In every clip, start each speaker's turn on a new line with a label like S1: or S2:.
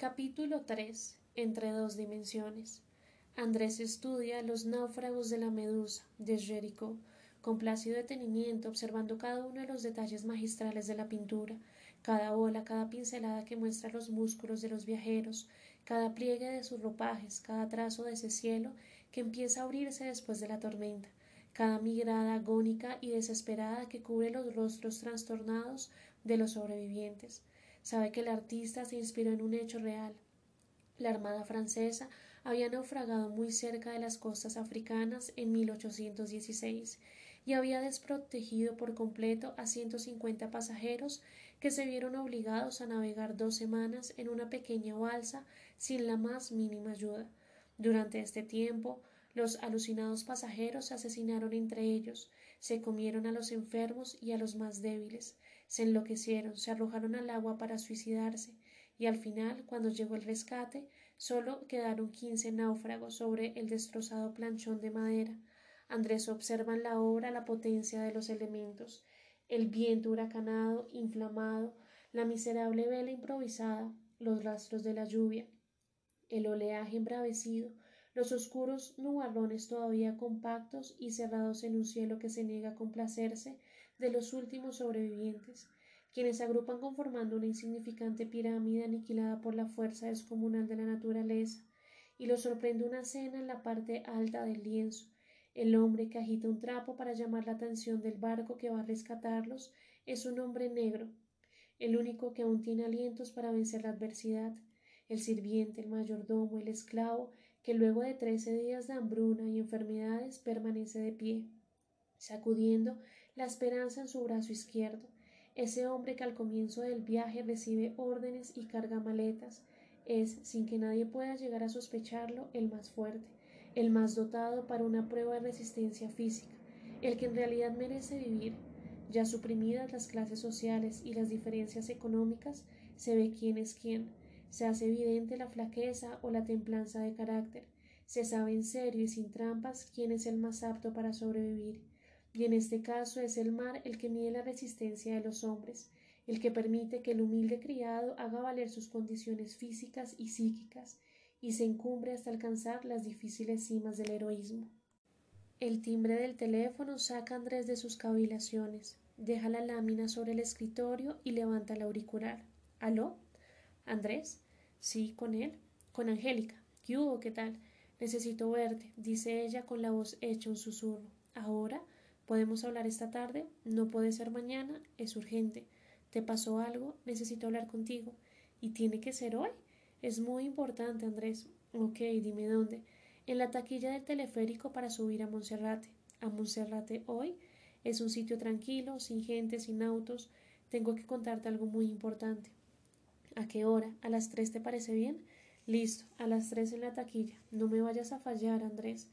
S1: Capítulo 3. Entre dos dimensiones. Andrés estudia los náufragos de la Medusa, de Jericó, con plácido detenimiento, observando cada uno de los detalles magistrales de la pintura, cada ola, cada pincelada que muestra los músculos de los viajeros, cada pliegue de sus ropajes, cada trazo de ese cielo que empieza a abrirse después de la tormenta, cada mirada agónica y desesperada que cubre los rostros trastornados de los sobrevivientes. Sabe que el artista se inspiró en un hecho real. La Armada francesa había naufragado muy cerca de las costas africanas en 1816 y había desprotegido por completo a 150 pasajeros que se vieron obligados a navegar dos semanas en una pequeña balsa sin la más mínima ayuda. Durante este tiempo, los alucinados pasajeros se asesinaron entre ellos, se comieron a los enfermos y a los más débiles, se enloquecieron, se arrojaron al agua para suicidarse, y al final, cuando llegó el rescate, solo quedaron quince náufragos sobre el destrozado planchón de madera. Andrés observa en la obra la potencia de los elementos, el viento huracanado, inflamado, la miserable vela improvisada, los rastros de la lluvia, el oleaje embravecido, los oscuros nubarrones todavía compactos y cerrados en un cielo que se niega a complacerse de los últimos sobrevivientes, quienes agrupan conformando una insignificante pirámide aniquilada por la fuerza descomunal de la naturaleza, y lo sorprende una cena en la parte alta del lienzo, el hombre que agita un trapo para llamar la atención del barco que va a rescatarlos es un hombre negro, el único que aún tiene alientos para vencer la adversidad, el sirviente, el mayordomo, el esclavo, que luego de trece días de hambruna y enfermedades permanece de pie, sacudiendo la esperanza en su brazo izquierdo, ese hombre que al comienzo del viaje recibe órdenes y carga maletas, es, sin que nadie pueda llegar a sospecharlo, el más fuerte, el más dotado para una prueba de resistencia física, el que en realidad merece vivir. Ya suprimidas las clases sociales y las diferencias económicas, se ve quién es quién, se hace evidente la flaqueza o la templanza de carácter, se sabe en serio y sin trampas quién es el más apto para sobrevivir, y en este caso es el mar el que mide la resistencia de los hombres, el que permite que el humilde criado haga valer sus condiciones físicas y psíquicas, y se encumbre hasta alcanzar las difíciles cimas del heroísmo. El timbre del teléfono saca a Andrés de sus cavilaciones, deja la lámina sobre el escritorio y levanta el auricular. ¿Aló? ¿Andrés? Sí, con él. Con Angélica. ¿Qué hubo? ¿Qué tal? Necesito verte, dice ella con la voz hecha un susurro. ¿Ahora? ¿Podemos hablar esta tarde? No puede ser mañana, es urgente. ¿Te pasó algo? Necesito hablar contigo. ¿Y tiene que ser hoy? Es muy importante, Andrés. Ok, dime dónde. En la taquilla del teleférico para subir a Monserrate. ¿A Monserrate hoy? Es un sitio tranquilo, sin gente, sin autos. Tengo que contarte algo muy importante. ¿A qué hora? ¿A las tres te parece bien? Listo, a las tres en la taquilla. No me vayas a fallar, Andrés.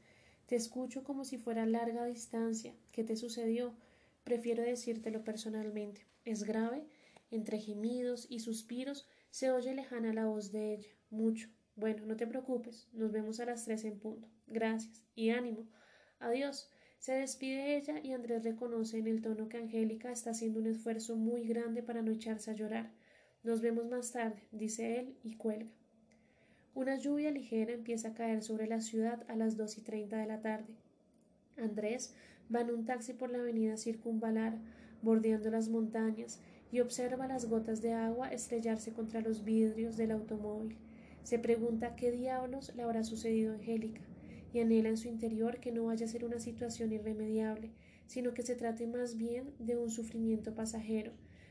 S1: Te escucho como si fuera larga distancia. ¿Qué te sucedió? Prefiero decírtelo personalmente. ¿Es grave? Entre gemidos y suspiros se oye lejana la voz de ella. Mucho. Bueno, no te preocupes. Nos vemos a las tres en punto. Gracias. Y ánimo. Adiós. Se despide ella y Andrés reconoce en el tono que Angélica está haciendo un esfuerzo muy grande para no echarse a llorar. Nos vemos más tarde, dice él y cuelga. Una lluvia ligera empieza a caer sobre la ciudad a las dos y treinta de la tarde. Andrés va en un taxi por la avenida Circunvalar, bordeando las montañas, y observa las gotas de agua estrellarse contra los vidrios del automóvil. Se pregunta qué diablos le habrá sucedido a Angélica, y anhela en su interior que no vaya a ser una situación irremediable, sino que se trate más bien de un sufrimiento pasajero,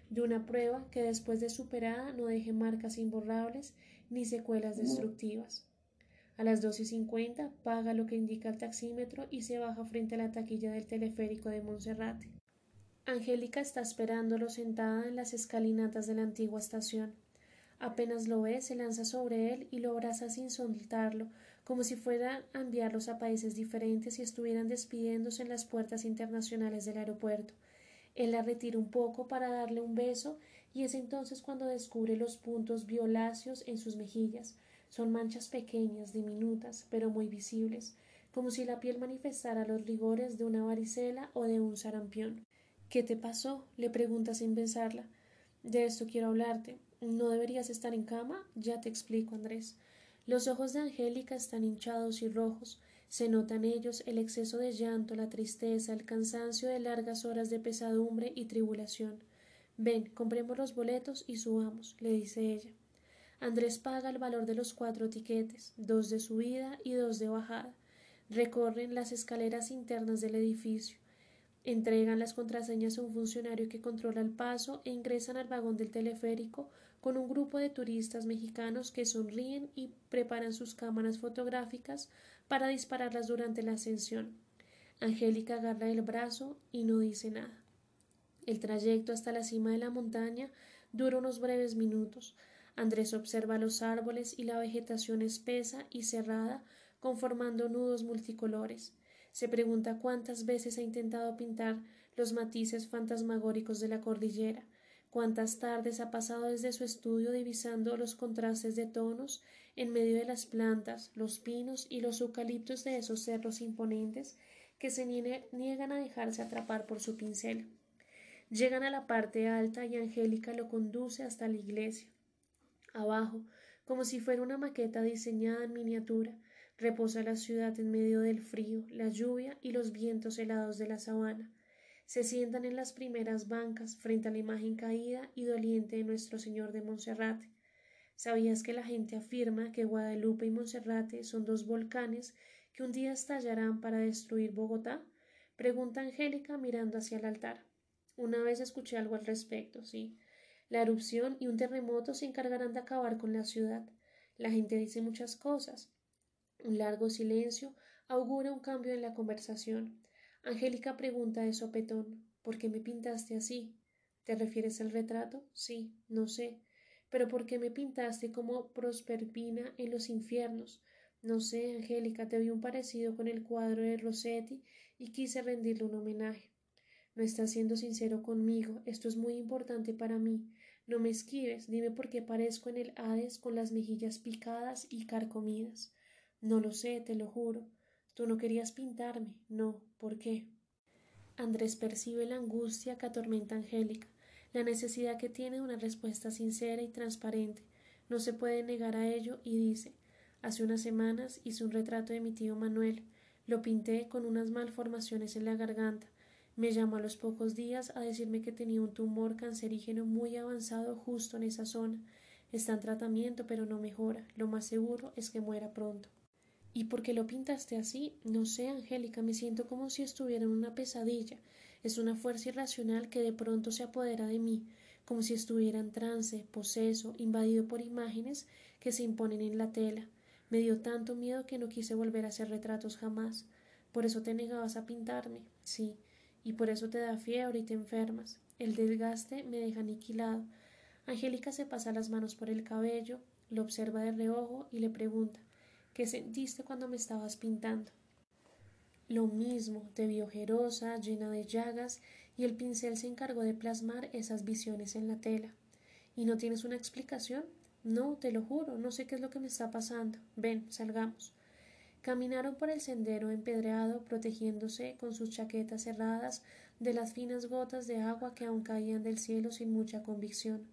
S1: de una prueba que después de superada no deje marcas imborrables ni secuelas destructivas. A las dos y cincuenta paga lo que indica el taxímetro y se baja frente a la taquilla del teleférico de Monserrate. Angélica está esperándolo sentada en las escalinatas de la antigua estación. Apenas lo ve, se lanza sobre él y lo abraza sin soltarlo, como si fuera a enviarlos a países diferentes y estuvieran despidiéndose en las puertas internacionales del aeropuerto. Él la retira un poco para darle un beso y es entonces cuando descubre los puntos violáceos en sus mejillas. Son manchas pequeñas, diminutas, pero muy visibles, como si la piel manifestara los rigores de una varicela o de un sarampión. ¿Qué te pasó? le pregunta sin pensarla. De esto quiero hablarte. ¿No deberías estar en cama? Ya te explico, Andrés. Los ojos de Angélica están hinchados y rojos. Se nota en ellos el exceso de llanto, la tristeza, el cansancio de largas horas de pesadumbre y tribulación. Ven, compremos los boletos y subamos, le dice ella. Andrés paga el valor de los cuatro tiquetes, dos de subida y dos de bajada. Recorren las escaleras internas del edificio. Entregan las contraseñas a un funcionario que controla el paso e ingresan al vagón del teleférico con un grupo de turistas mexicanos que sonríen y preparan sus cámaras fotográficas para dispararlas durante la ascensión. Angélica agarra el brazo y no dice nada. El trayecto hasta la cima de la montaña dura unos breves minutos. Andrés observa los árboles y la vegetación espesa y cerrada conformando nudos multicolores. Se pregunta cuántas veces ha intentado pintar los matices fantasmagóricos de la cordillera, cuántas tardes ha pasado desde su estudio divisando los contrastes de tonos en medio de las plantas, los pinos y los eucaliptos de esos cerros imponentes que se niegan a dejarse atrapar por su pincel. Llegan a la parte alta y Angélica lo conduce hasta la iglesia. Abajo, como si fuera una maqueta diseñada en miniatura, reposa la ciudad en medio del frío, la lluvia y los vientos helados de la sabana. Se sientan en las primeras bancas frente a la imagen caída y doliente de nuestro Señor de Monserrate. ¿Sabías que la gente afirma que Guadalupe y Monserrate son dos volcanes que un día estallarán para destruir Bogotá? Pregunta Angélica mirando hacia el altar. Una vez escuché algo al respecto, sí. La erupción y un terremoto se encargarán de acabar con la ciudad. La gente dice muchas cosas. Un largo silencio augura un cambio en la conversación. Angélica pregunta de sopetón ¿Por qué me pintaste así? ¿Te refieres al retrato? Sí, no sé. Pero ¿por qué me pintaste como Prosperpina en los infiernos? No sé, Angélica, te vi un parecido con el cuadro de Rossetti y quise rendirle un homenaje. No estás siendo sincero conmigo. Esto es muy importante para mí. No me esquives. Dime por qué parezco en el Hades con las mejillas picadas y carcomidas. No lo sé, te lo juro. Tú no querías pintarme. No. ¿Por qué? Andrés percibe la angustia que atormenta Angélica, la necesidad que tiene de una respuesta sincera y transparente. No se puede negar a ello y dice Hace unas semanas hice un retrato de mi tío Manuel. Lo pinté con unas malformaciones en la garganta. Me llamó a los pocos días a decirme que tenía un tumor cancerígeno muy avanzado justo en esa zona. Está en tratamiento, pero no mejora. Lo más seguro es que muera pronto. ¿Y por qué lo pintaste así? No sé, Angélica, me siento como si estuviera en una pesadilla. Es una fuerza irracional que de pronto se apodera de mí, como si estuviera en trance, poseso, invadido por imágenes que se imponen en la tela. Me dio tanto miedo que no quise volver a hacer retratos jamás. Por eso te negabas a pintarme. Sí, y por eso te da fiebre y te enfermas. El desgaste me deja aniquilado. Angélica se pasa las manos por el cabello, lo observa de reojo y le pregunta ¿Qué sentiste cuando me estabas pintando? Lo mismo, te vi ojerosa, llena de llagas, y el pincel se encargó de plasmar esas visiones en la tela. ¿Y no tienes una explicación? No, te lo juro, no sé qué es lo que me está pasando. Ven, salgamos. Caminaron por el sendero empedrado, protegiéndose con sus chaquetas cerradas de las finas gotas de agua que aún caían del cielo sin mucha convicción.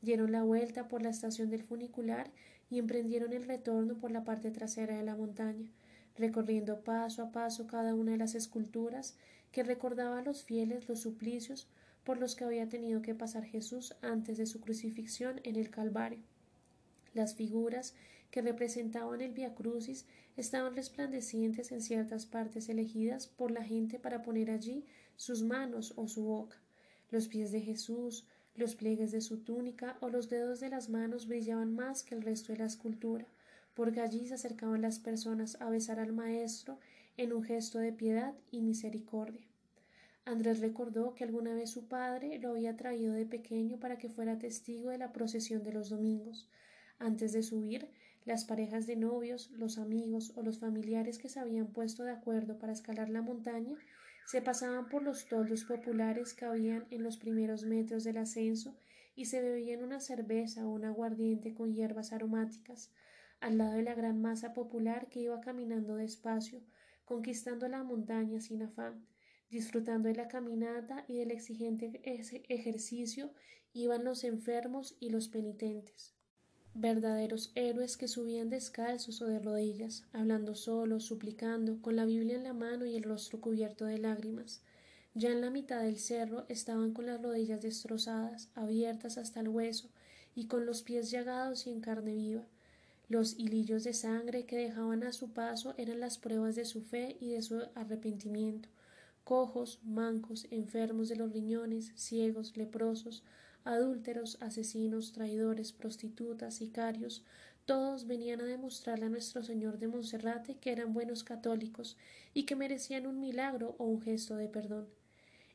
S1: Dieron la vuelta por la estación del funicular y emprendieron el retorno por la parte trasera de la montaña, recorriendo paso a paso cada una de las esculturas que recordaba a los fieles los suplicios por los que había tenido que pasar Jesús antes de su crucifixión en el Calvario. Las figuras que representaban el Via Crucis estaban resplandecientes en ciertas partes elegidas por la gente para poner allí sus manos o su boca. Los pies de Jesús, los pliegues de su túnica o los dedos de las manos brillaban más que el resto de la escultura, porque allí se acercaban las personas a besar al Maestro en un gesto de piedad y misericordia. Andrés recordó que alguna vez su padre lo había traído de pequeño para que fuera testigo de la procesión de los domingos. Antes de subir, las parejas de novios, los amigos o los familiares que se habían puesto de acuerdo para escalar la montaña se pasaban por los toldos populares que habían en los primeros metros del ascenso y se bebían una cerveza o un aguardiente con hierbas aromáticas, al lado de la gran masa popular que iba caminando despacio, conquistando la montaña sin afán, disfrutando de la caminata y del exigente ejercicio iban los enfermos y los penitentes, verdaderos héroes que subían descalzos o de rodillas, hablando solos, suplicando, con la Biblia en la mano y el rostro cubierto de lágrimas. Ya en la mitad del cerro estaban con las rodillas destrozadas, abiertas hasta el hueso, y con los pies llagados y en carne viva. Los hilillos de sangre que dejaban a su paso eran las pruebas de su fe y de su arrepentimiento. Cojos, mancos, enfermos de los riñones, ciegos, leprosos, adúlteros, asesinos, traidores, prostitutas, sicarios, todos venían a demostrarle a nuestro Señor de Monserrate que eran buenos católicos y que merecían un milagro o un gesto de perdón.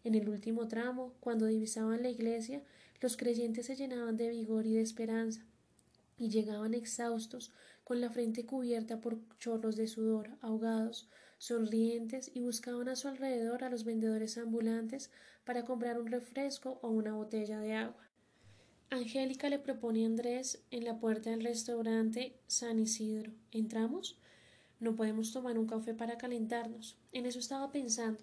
S1: En el último tramo, cuando divisaban la iglesia, los creyentes se llenaban de vigor y de esperanza, y llegaban exhaustos, con la frente cubierta por chorros de sudor, ahogados, sonrientes, y buscaban a su alrededor a los vendedores ambulantes para comprar un refresco o una botella de agua. Angélica le propone a Andrés en la puerta del restaurante San Isidro. ¿Entramos? No podemos tomar un café para calentarnos. En eso estaba pensando.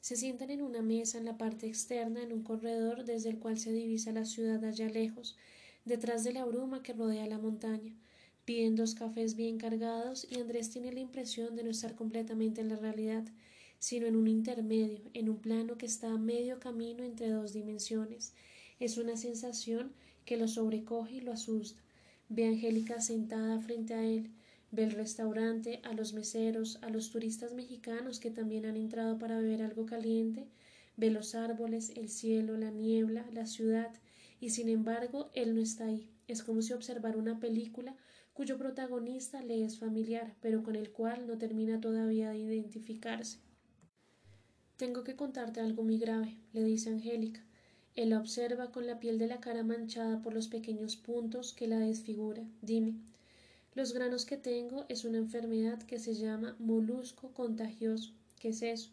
S1: Se sientan en una mesa en la parte externa en un corredor desde el cual se divisa la ciudad allá lejos, detrás de la bruma que rodea la montaña. Piden dos cafés bien cargados y Andrés tiene la impresión de no estar completamente en la realidad, sino en un intermedio, en un plano que está a medio camino entre dos dimensiones. Es una sensación que lo sobrecoge y lo asusta. Ve a Angélica sentada frente a él, ve el restaurante, a los meseros, a los turistas mexicanos que también han entrado para beber algo caliente, ve los árboles, el cielo, la niebla, la ciudad, y sin embargo él no está ahí. Es como si observara una película cuyo protagonista le es familiar, pero con el cual no termina todavía de identificarse. Tengo que contarte algo muy grave, le dice Angélica. Él la observa con la piel de la cara manchada por los pequeños puntos que la desfigura. Dime, los granos que tengo es una enfermedad que se llama molusco contagioso. ¿Qué es eso?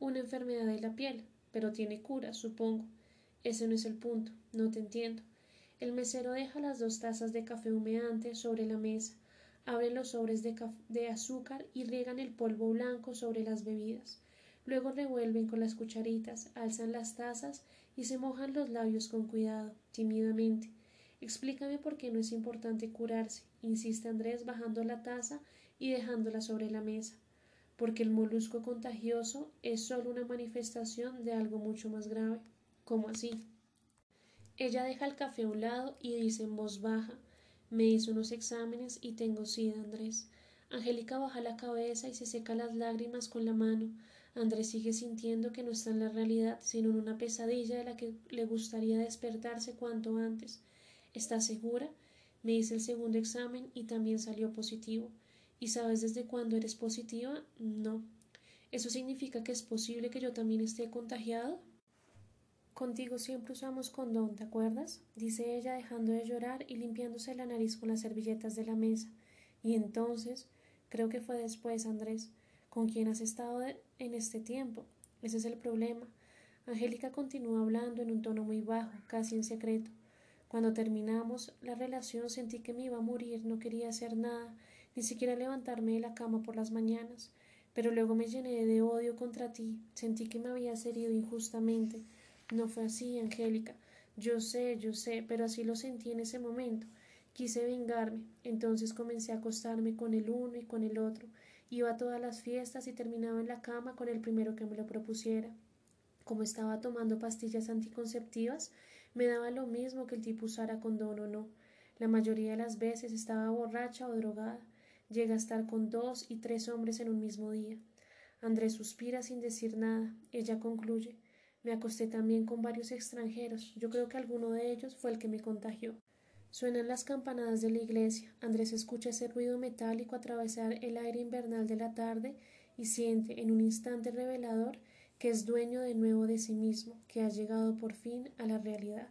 S1: Una enfermedad de la piel, pero tiene cura, supongo. Ese no es el punto. No te entiendo. El mesero deja las dos tazas de café humeante sobre la mesa, abre los sobres de, de azúcar y riegan el polvo blanco sobre las bebidas. Luego revuelven con las cucharitas, alzan las tazas y se mojan los labios con cuidado, tímidamente. Explícame por qué no es importante curarse, insiste Andrés bajando la taza y dejándola sobre la mesa. Porque el molusco contagioso es solo una manifestación de algo mucho más grave. ¿Cómo así? Ella deja el café a un lado y dice en voz baja Me hizo unos exámenes y tengo sida, Andrés. Angélica baja la cabeza y se seca las lágrimas con la mano. Andrés sigue sintiendo que no está en la realidad, sino en una pesadilla de la que le gustaría despertarse cuanto antes. ¿Estás segura? Me hice el segundo examen y también salió positivo. ¿Y sabes desde cuándo eres positiva? No. ¿Eso significa que es posible que yo también esté contagiado? Contigo siempre usamos condón, ¿te acuerdas? dice ella dejando de llorar y limpiándose la nariz con las servilletas de la mesa. Y entonces, creo que fue después, Andrés, ¿Con quién has estado en este tiempo? Ese es el problema. Angélica continúa hablando en un tono muy bajo, casi en secreto. Cuando terminamos la relación sentí que me iba a morir, no quería hacer nada, ni siquiera levantarme de la cama por las mañanas. Pero luego me llené de odio contra ti, sentí que me habías herido injustamente. No fue así, Angélica. Yo sé, yo sé, pero así lo sentí en ese momento. Quise vengarme, entonces comencé a acostarme con el uno y con el otro, Iba a todas las fiestas y terminaba en la cama con el primero que me lo propusiera. Como estaba tomando pastillas anticonceptivas, me daba lo mismo que el tipo usara condón o no. La mayoría de las veces estaba borracha o drogada. Llega a estar con dos y tres hombres en un mismo día. Andrés suspira sin decir nada. Ella concluye. Me acosté también con varios extranjeros. Yo creo que alguno de ellos fue el que me contagió. Suenan las campanadas de la iglesia. Andrés escucha ese ruido metálico atravesar el aire invernal de la tarde y siente en un instante revelador que es dueño de nuevo de sí mismo, que ha llegado por fin a la realidad.